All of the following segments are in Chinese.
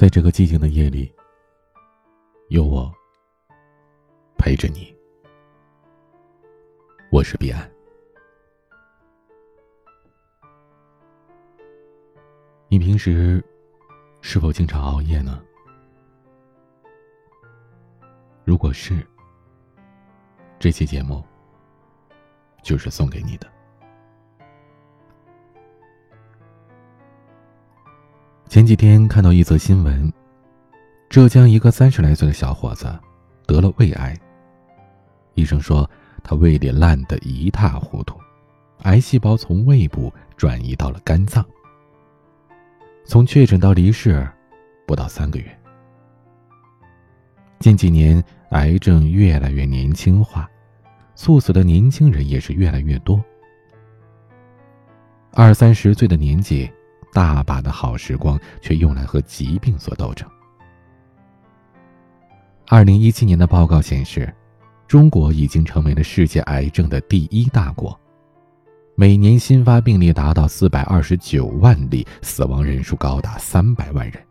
在这个寂静的夜里，有我陪着你。我是彼岸。你平时是否经常熬夜呢？如果是，这期节目就是送给你的。前几天看到一则新闻，浙江一个三十来岁的小伙子得了胃癌。医生说他胃里烂得一塌糊涂，癌细胞从胃部转移到了肝脏。从确诊到离世，不到三个月。近几年，癌症越来越年轻化，猝死的年轻人也是越来越多。二三十岁的年纪。大把的好时光却用来和疾病做斗争。二零一七年的报告显示，中国已经成为了世界癌症的第一大国，每年新发病例达到四百二十九万例，死亡人数高达三百万人，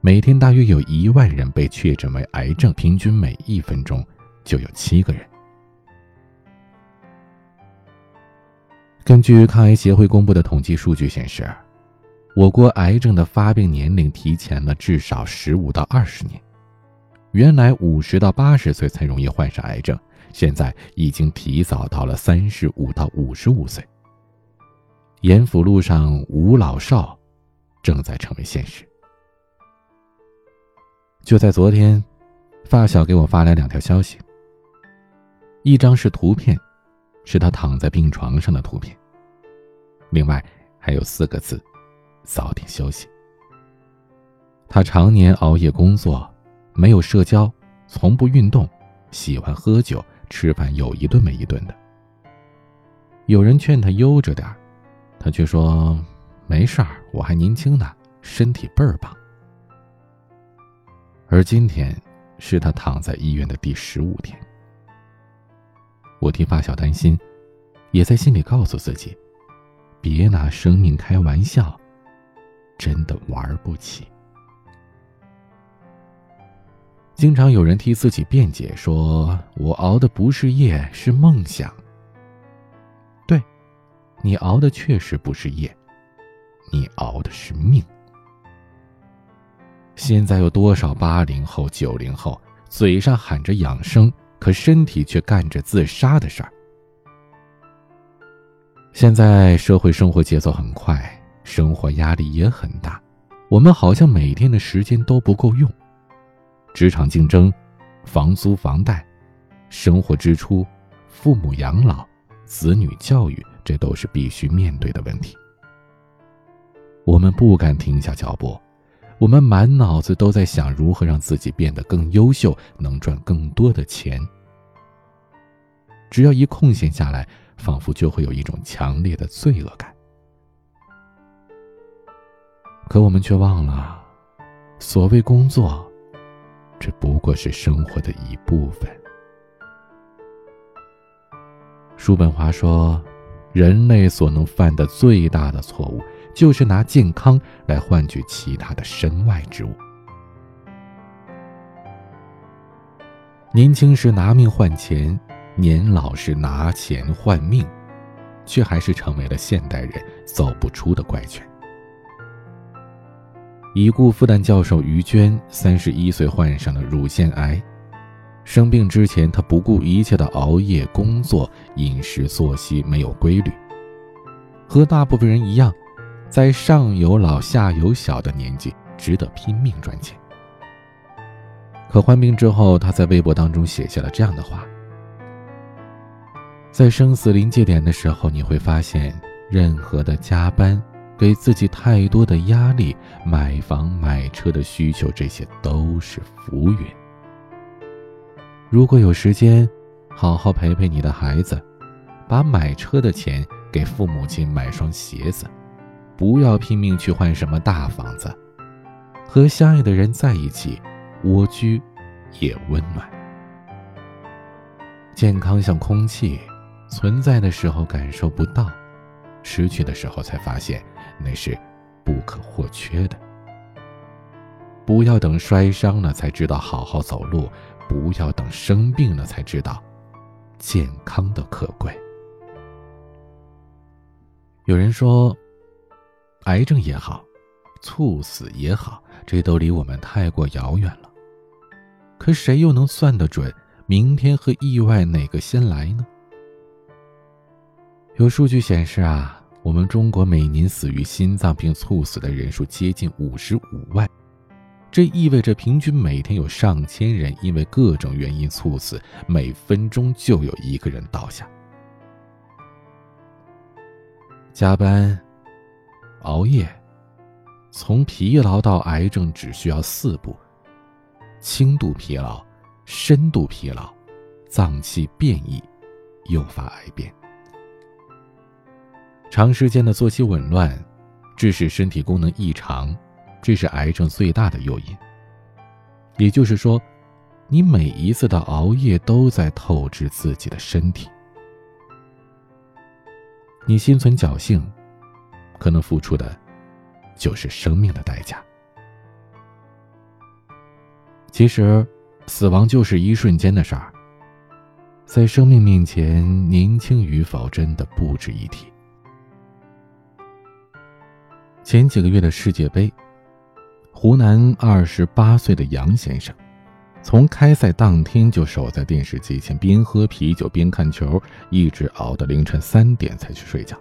每天大约有一万人被确诊为癌症，平均每一分钟就有七个人。根据抗癌协会公布的统计数据显示。我国癌症的发病年龄提前了至少十五到二十年，原来五十到八十岁才容易患上癌症，现在已经提早到了三十五到五十五岁。严府路上无老少，正在成为现实。就在昨天，发小给我发来两条消息，一张是图片，是他躺在病床上的图片，另外还有四个字。早点休息。他常年熬夜工作，没有社交，从不运动，喜欢喝酒，吃饭有一顿没一顿的。有人劝他悠着点他却说：“没事儿，我还年轻呢，身体倍儿棒。”而今天，是他躺在医院的第十五天。我替发小担心，也在心里告诉自己：别拿生命开玩笑。真的玩不起。经常有人替自己辩解，说我熬的不是夜，是梦想。对，你熬的确实不是夜，你熬的是命。现在有多少八零后、九零后，嘴上喊着养生，可身体却干着自杀的事儿？现在社会生活节奏很快。生活压力也很大，我们好像每天的时间都不够用。职场竞争、房租房贷、生活支出、父母养老、子女教育，这都是必须面对的问题。我们不敢停下脚步，我们满脑子都在想如何让自己变得更优秀，能赚更多的钱。只要一空闲下来，仿佛就会有一种强烈的罪恶感。可我们却忘了，所谓工作，只不过是生活的一部分。叔本华说：“人类所能犯的最大的错误，就是拿健康来换取其他的身外之物。年轻时拿命换钱，年老时拿钱换命，却还是成为了现代人走不出的怪圈。”已故复旦教授于娟，三十一岁患上了乳腺癌。生病之前，她不顾一切的熬夜工作，饮食作息没有规律，和大部分人一样，在上有老下有小的年纪，只得拼命赚钱。可患病之后，他在微博当中写下了这样的话：在生死临界点的时候，你会发现，任何的加班。给自己太多的压力，买房买车的需求，这些都是浮云。如果有时间，好好陪陪你的孩子，把买车的钱给父母亲买双鞋子，不要拼命去换什么大房子。和相爱的人在一起，蜗居也温暖。健康像空气，存在的时候感受不到，失去的时候才发现。那是不可或缺的。不要等摔伤了才知道好好走路，不要等生病了才知道健康的可贵。有人说，癌症也好，猝死也好，这都离我们太过遥远了。可谁又能算得准明天和意外哪个先来呢？有数据显示啊，我们中国每年死于心脏病猝死的人数接近五十五万，这意味着平均每天有上千人因为各种原因猝死，每分钟就有一个人倒下。加班、熬夜，从疲劳到癌症只需要四步。轻度疲劳、深度疲劳、脏器变异，诱发癌变；长时间的作息紊乱，致使身体功能异常，这是癌症最大的诱因。也就是说，你每一次的熬夜都在透支自己的身体。你心存侥幸，可能付出的，就是生命的代价。其实，死亡就是一瞬间的事儿。在生命面前，年轻与否真的不值一提。前几个月的世界杯，湖南二十八岁的杨先生，从开赛当天就守在电视机前，边喝啤酒边看球，一直熬到凌晨三点才去睡觉。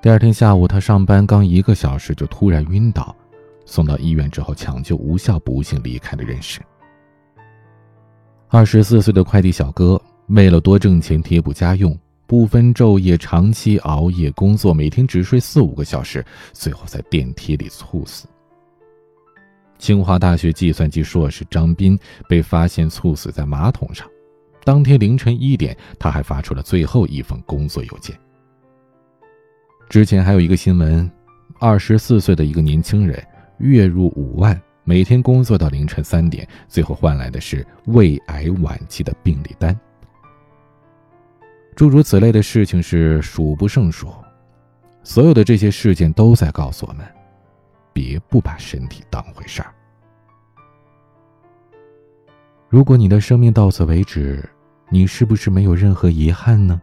第二天下午，他上班刚一个小时就突然晕倒。送到医院之后抢救无效，不幸离开了人世。二十四岁的快递小哥为了多挣钱贴补家用，不分昼夜，长期熬夜工作，每天只睡四五个小时，最后在电梯里猝死。清华大学计算机硕士张斌被发现猝死在马桶上，当天凌晨一点，他还发出了最后一封工作邮件。之前还有一个新闻，二十四岁的一个年轻人。月入五万，每天工作到凌晨三点，最后换来的是胃癌晚期的病历单。诸如此类的事情是数不胜数，所有的这些事件都在告诉我们：别不把身体当回事儿。如果你的生命到此为止，你是不是没有任何遗憾呢？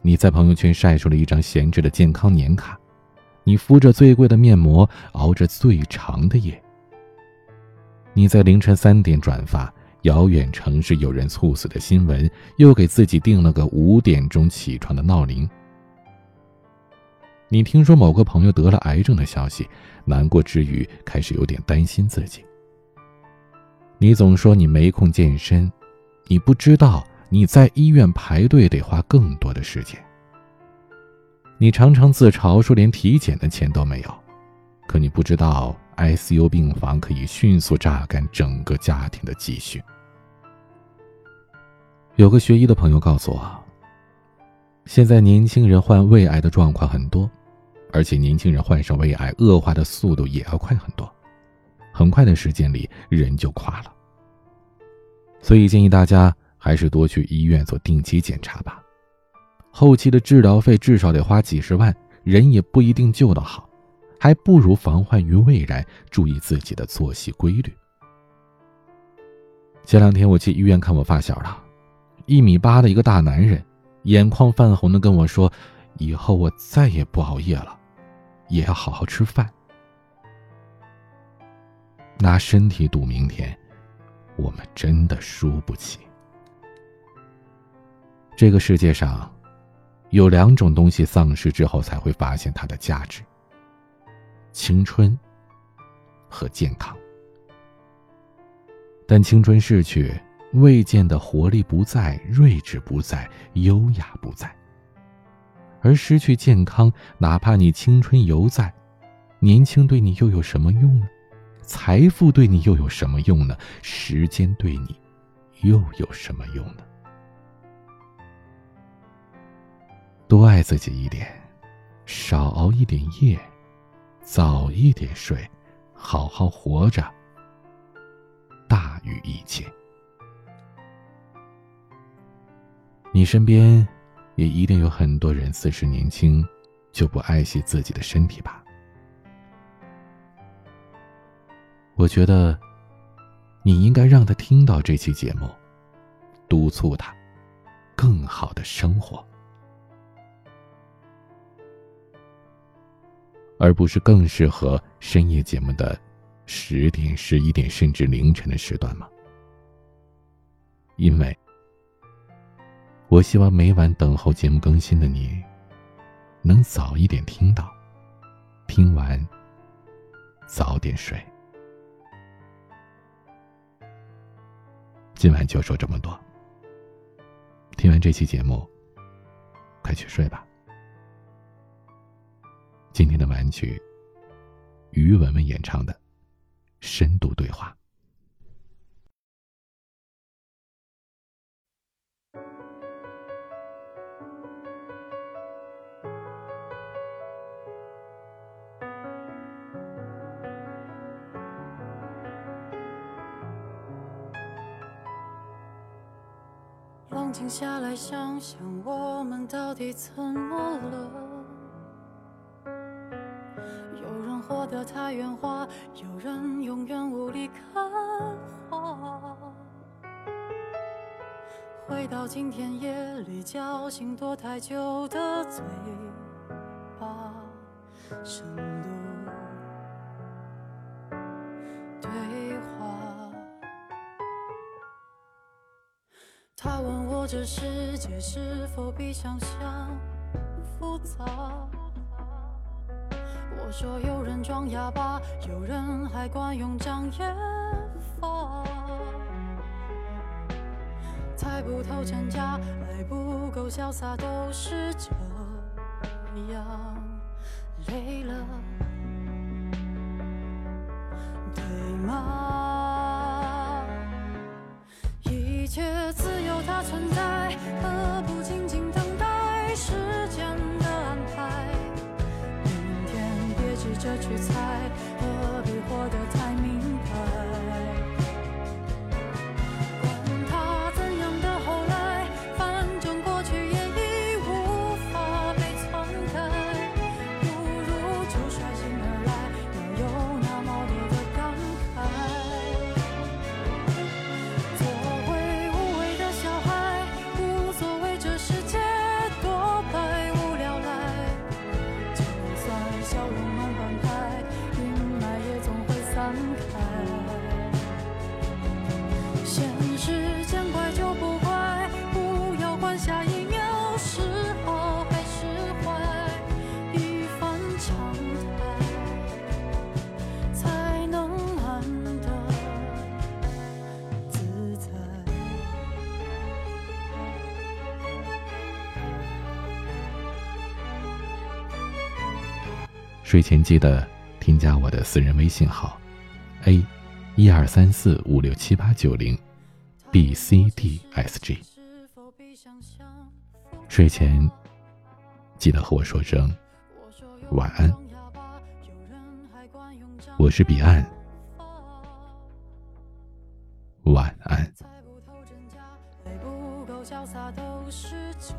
你在朋友圈晒出了一张闲置的健康年卡。你敷着最贵的面膜，熬着最长的夜。你在凌晨三点转发遥远城市有人猝死的新闻，又给自己定了个五点钟起床的闹铃。你听说某个朋友得了癌症的消息，难过之余开始有点担心自己。你总说你没空健身，你不知道你在医院排队得花更多的时间。你常常自嘲说连体检的钱都没有，可你不知道 ICU 病房可以迅速榨干整个家庭的积蓄。有个学医的朋友告诉我，现在年轻人患胃癌的状况很多，而且年轻人患上胃癌恶化的速度也要快很多，很快的时间里人就垮了。所以建议大家还是多去医院做定期检查吧。后期的治疗费至少得花几十万，人也不一定救得好，还不如防患于未然，注意自己的作息规律。前两天我去医院看我发小了，一米八的一个大男人，眼眶泛红的跟我说：“以后我再也不熬夜了，也要好好吃饭。”拿身体赌明天，我们真的输不起。这个世界上。有两种东西丧失之后才会发现它的价值：青春和健康。但青春逝去，未见的活力不在，睿智不在，优雅不在。而失去健康，哪怕你青春犹在，年轻对你又有什么用呢？财富对你又有什么用呢？时间对你又有什么用呢？多爱自己一点，少熬一点夜，早一点睡，好好活着，大于一切。你身边也一定有很多人四十年轻就不爱惜自己的身体吧？我觉得，你应该让他听到这期节目，督促他更好的生活，而不是更适合深夜节目的十点、十一点甚至凌晨的时段吗？因为，我希望每晚等候节目更新的你，能早一点听到，听完早点睡。今晚就说这么多。听完这期节目，快去睡吧。今天的晚曲，于文文演唱的《深度对话》。冷静下来想想，我们到底怎么了？活得太圆滑，有人永远无力看花。回到今天夜里，叫醒躲太久的嘴巴，深度对话。他问我。这世界是否比想象复杂？我说有人装哑巴，有人还惯用障眼法。猜不透真假，爱不够潇洒，都是这样。累了，对吗？一切自有，它存在。何着去猜，何必活得太睡前记得添加我的私人微信号 a 一二三四五六七八九零 bcdsg 睡前记得和我说声晚安。我是彼岸。晚安。猜不透真假不够潇洒都是酒